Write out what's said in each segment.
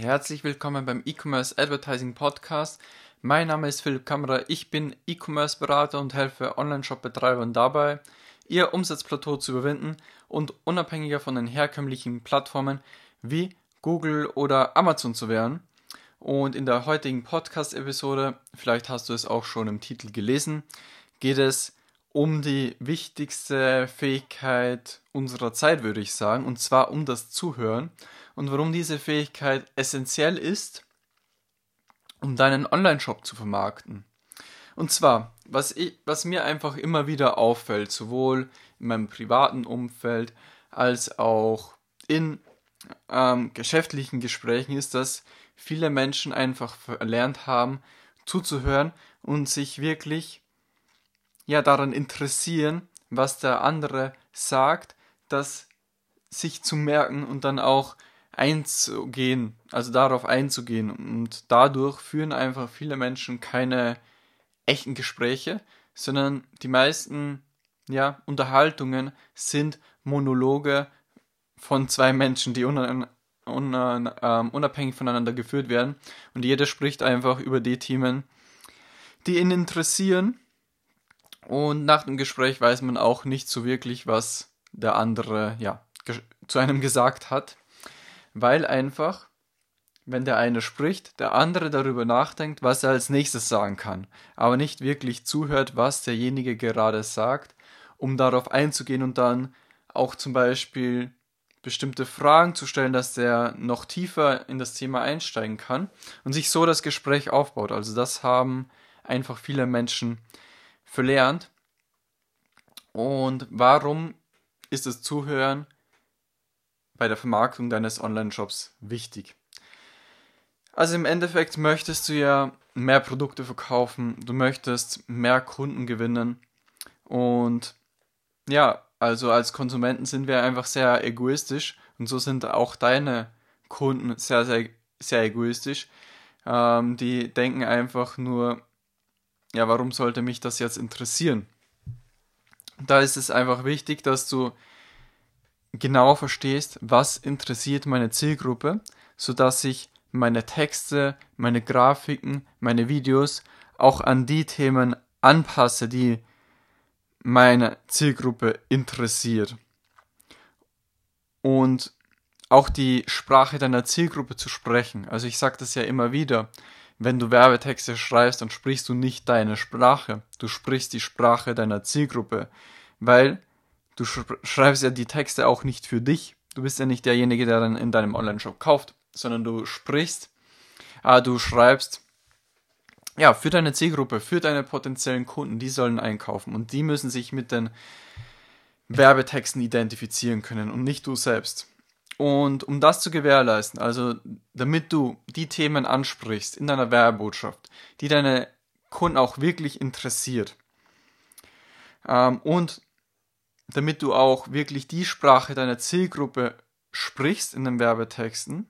Herzlich willkommen beim E-Commerce Advertising Podcast. Mein Name ist Philipp Kammerer, ich bin E-Commerce Berater und helfe Online-Shop-Betreibern dabei, ihr Umsatzplateau zu überwinden und unabhängiger von den herkömmlichen Plattformen wie Google oder Amazon zu werden. Und in der heutigen Podcast-Episode, vielleicht hast du es auch schon im Titel gelesen, geht es um die wichtigste Fähigkeit unserer Zeit, würde ich sagen, und zwar um das Zuhören und warum diese Fähigkeit essentiell ist, um deinen Online-Shop zu vermarkten. Und zwar, was, ich, was mir einfach immer wieder auffällt, sowohl in meinem privaten Umfeld als auch in ähm, geschäftlichen Gesprächen, ist, dass viele Menschen einfach verlernt haben, zuzuhören und sich wirklich ja daran interessieren, was der andere sagt, das sich zu merken und dann auch einzugehen, also darauf einzugehen. Und dadurch führen einfach viele Menschen keine echten Gespräche, sondern die meisten ja, Unterhaltungen sind Monologe von zwei Menschen, die uh, unabhängig voneinander geführt werden. Und jeder spricht einfach über die Themen, die ihn interessieren und nach dem Gespräch weiß man auch nicht so wirklich, was der andere ja, zu einem gesagt hat, weil einfach, wenn der eine spricht, der andere darüber nachdenkt, was er als nächstes sagen kann, aber nicht wirklich zuhört, was derjenige gerade sagt, um darauf einzugehen und dann auch zum Beispiel bestimmte Fragen zu stellen, dass der noch tiefer in das Thema einsteigen kann und sich so das Gespräch aufbaut. Also das haben einfach viele Menschen verlernt. Und warum ist das Zuhören bei der Vermarktung deines Online-Shops wichtig? Also im Endeffekt möchtest du ja mehr Produkte verkaufen, du möchtest mehr Kunden gewinnen und ja, also als Konsumenten sind wir einfach sehr egoistisch und so sind auch deine Kunden sehr, sehr, sehr egoistisch. Ähm, die denken einfach nur, ja, warum sollte mich das jetzt interessieren? Da ist es einfach wichtig, dass du genau verstehst, was interessiert meine Zielgruppe, sodass ich meine Texte, meine Grafiken, meine Videos auch an die Themen anpasse, die meine Zielgruppe interessiert. Und auch die Sprache deiner Zielgruppe zu sprechen. Also ich sage das ja immer wieder wenn du Werbetexte schreibst, dann sprichst du nicht deine Sprache, du sprichst die Sprache deiner Zielgruppe, weil du schreibst ja die Texte auch nicht für dich. Du bist ja nicht derjenige, der dann in deinem Online-Shop kauft, sondern du sprichst, äh, du schreibst ja für deine Zielgruppe, für deine potenziellen Kunden, die sollen einkaufen und die müssen sich mit den Werbetexten identifizieren können und nicht du selbst. Und um das zu gewährleisten, also damit du die Themen ansprichst in deiner Werbebotschaft, die deine Kunden auch wirklich interessiert, ähm, und damit du auch wirklich die Sprache deiner Zielgruppe sprichst in den Werbetexten,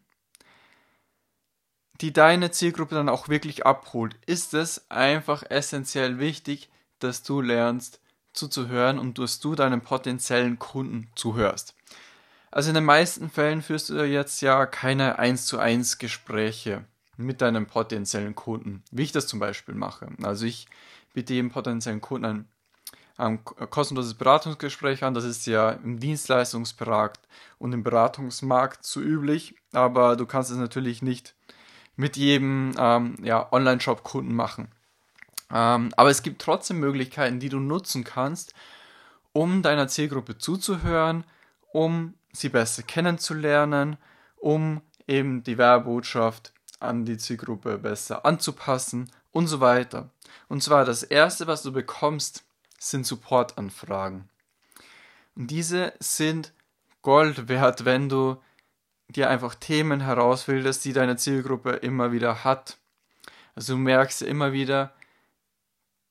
die deine Zielgruppe dann auch wirklich abholt, ist es einfach essentiell wichtig, dass du lernst zuzuhören und dass du deinen potenziellen Kunden zuhörst. Also in den meisten Fällen führst du jetzt ja keine 1 zu 1 Gespräche mit deinem potenziellen Kunden, wie ich das zum Beispiel mache. Also ich biete jedem potenziellen Kunden ein, ein kostenloses Beratungsgespräch an. Das ist ja im Dienstleistungsmarkt und im Beratungsmarkt zu üblich, aber du kannst es natürlich nicht mit jedem ähm, ja, Online-Shop-Kunden machen. Ähm, aber es gibt trotzdem Möglichkeiten, die du nutzen kannst, um deiner Zielgruppe zuzuhören, um sie besser kennenzulernen, um eben die Werbebotschaft an die Zielgruppe besser anzupassen und so weiter. Und zwar das erste, was du bekommst, sind Supportanfragen. Und diese sind Gold wert, wenn du dir einfach Themen herausfilterst, die deine Zielgruppe immer wieder hat. Also du merkst immer wieder,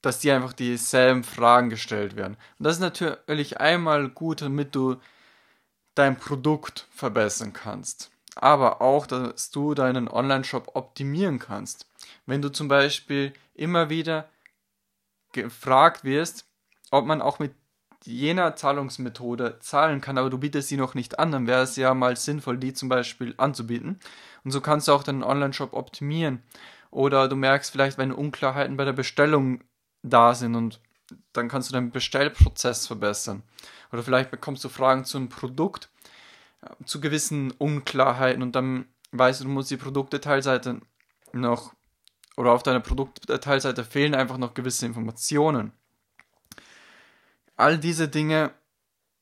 dass dir einfach dieselben Fragen gestellt werden. Und das ist natürlich einmal gut, damit du dein Produkt verbessern kannst, aber auch, dass du deinen Online-Shop optimieren kannst. Wenn du zum Beispiel immer wieder gefragt wirst, ob man auch mit jener Zahlungsmethode zahlen kann, aber du bietest sie noch nicht an, dann wäre es ja mal sinnvoll, die zum Beispiel anzubieten. Und so kannst du auch deinen Online-Shop optimieren. Oder du merkst vielleicht, wenn Unklarheiten bei der Bestellung da sind und dann kannst du deinen Bestellprozess verbessern. Oder vielleicht bekommst du Fragen zu einem Produkt, äh, zu gewissen Unklarheiten und dann weißt du, du musst die Produktdetailseite noch oder auf deiner Produktdetailseite fehlen einfach noch gewisse Informationen. All diese Dinge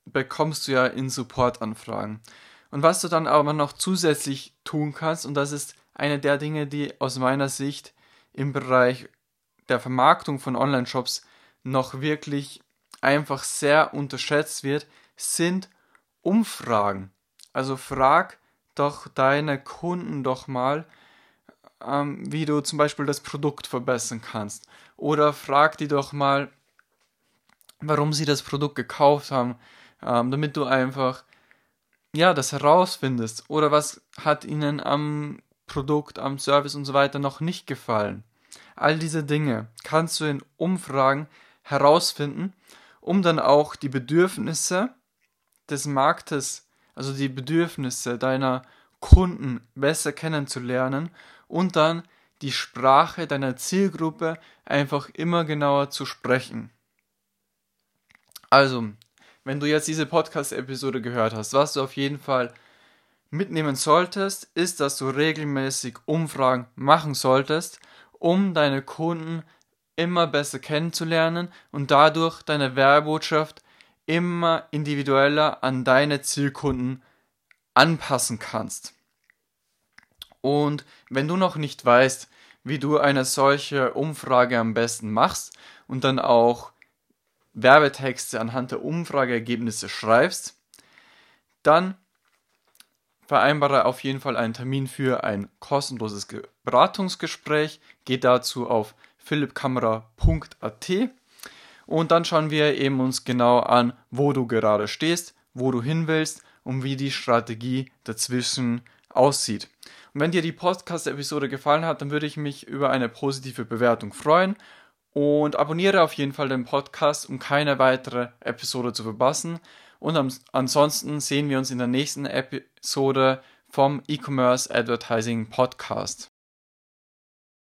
bekommst du ja in Supportanfragen. Und was du dann aber noch zusätzlich tun kannst, und das ist eine der Dinge, die aus meiner Sicht im Bereich der Vermarktung von Online-Shops noch wirklich einfach sehr unterschätzt wird, sind Umfragen. Also frag doch deine Kunden doch mal, ähm, wie du zum Beispiel das Produkt verbessern kannst. Oder frag die doch mal, warum sie das Produkt gekauft haben, ähm, damit du einfach ja das herausfindest oder was hat ihnen am Produkt, am Service und so weiter noch nicht gefallen. All diese Dinge kannst du in Umfragen herausfinden, um dann auch die Bedürfnisse des Marktes, also die Bedürfnisse deiner Kunden besser kennenzulernen und dann die Sprache deiner Zielgruppe einfach immer genauer zu sprechen. Also, wenn du jetzt diese Podcast-Episode gehört hast, was du auf jeden Fall mitnehmen solltest, ist, dass du regelmäßig Umfragen machen solltest, um deine Kunden immer besser kennenzulernen und dadurch deine Werbebotschaft immer individueller an deine Zielkunden anpassen kannst. Und wenn du noch nicht weißt, wie du eine solche Umfrage am besten machst und dann auch Werbetexte anhand der Umfrageergebnisse schreibst, dann vereinbare auf jeden Fall einen Termin für ein kostenloses Beratungsgespräch. Geh dazu auf philippkamera.at und dann schauen wir eben uns genau an, wo du gerade stehst, wo du hin willst und wie die Strategie dazwischen aussieht. Und wenn dir die Podcast-Episode gefallen hat, dann würde ich mich über eine positive Bewertung freuen und abonniere auf jeden Fall den Podcast, um keine weitere Episode zu verpassen. Und ansonsten sehen wir uns in der nächsten Episode vom E-Commerce Advertising Podcast.